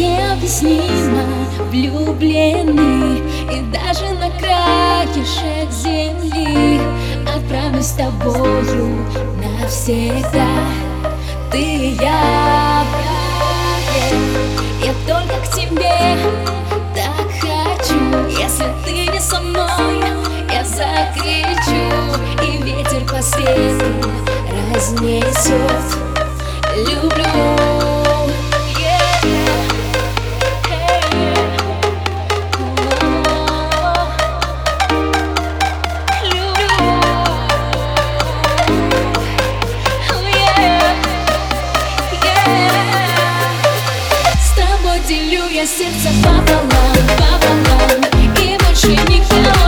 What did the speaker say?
необъяснимо влюблены И даже на краешек земли. Отправлюсь с тобою навсегда. Ты и я Я только к тебе так хочу. Если ты не со мной, я закричу. И ветер по свету разнесет. сердце пополам, пополам И больше никто.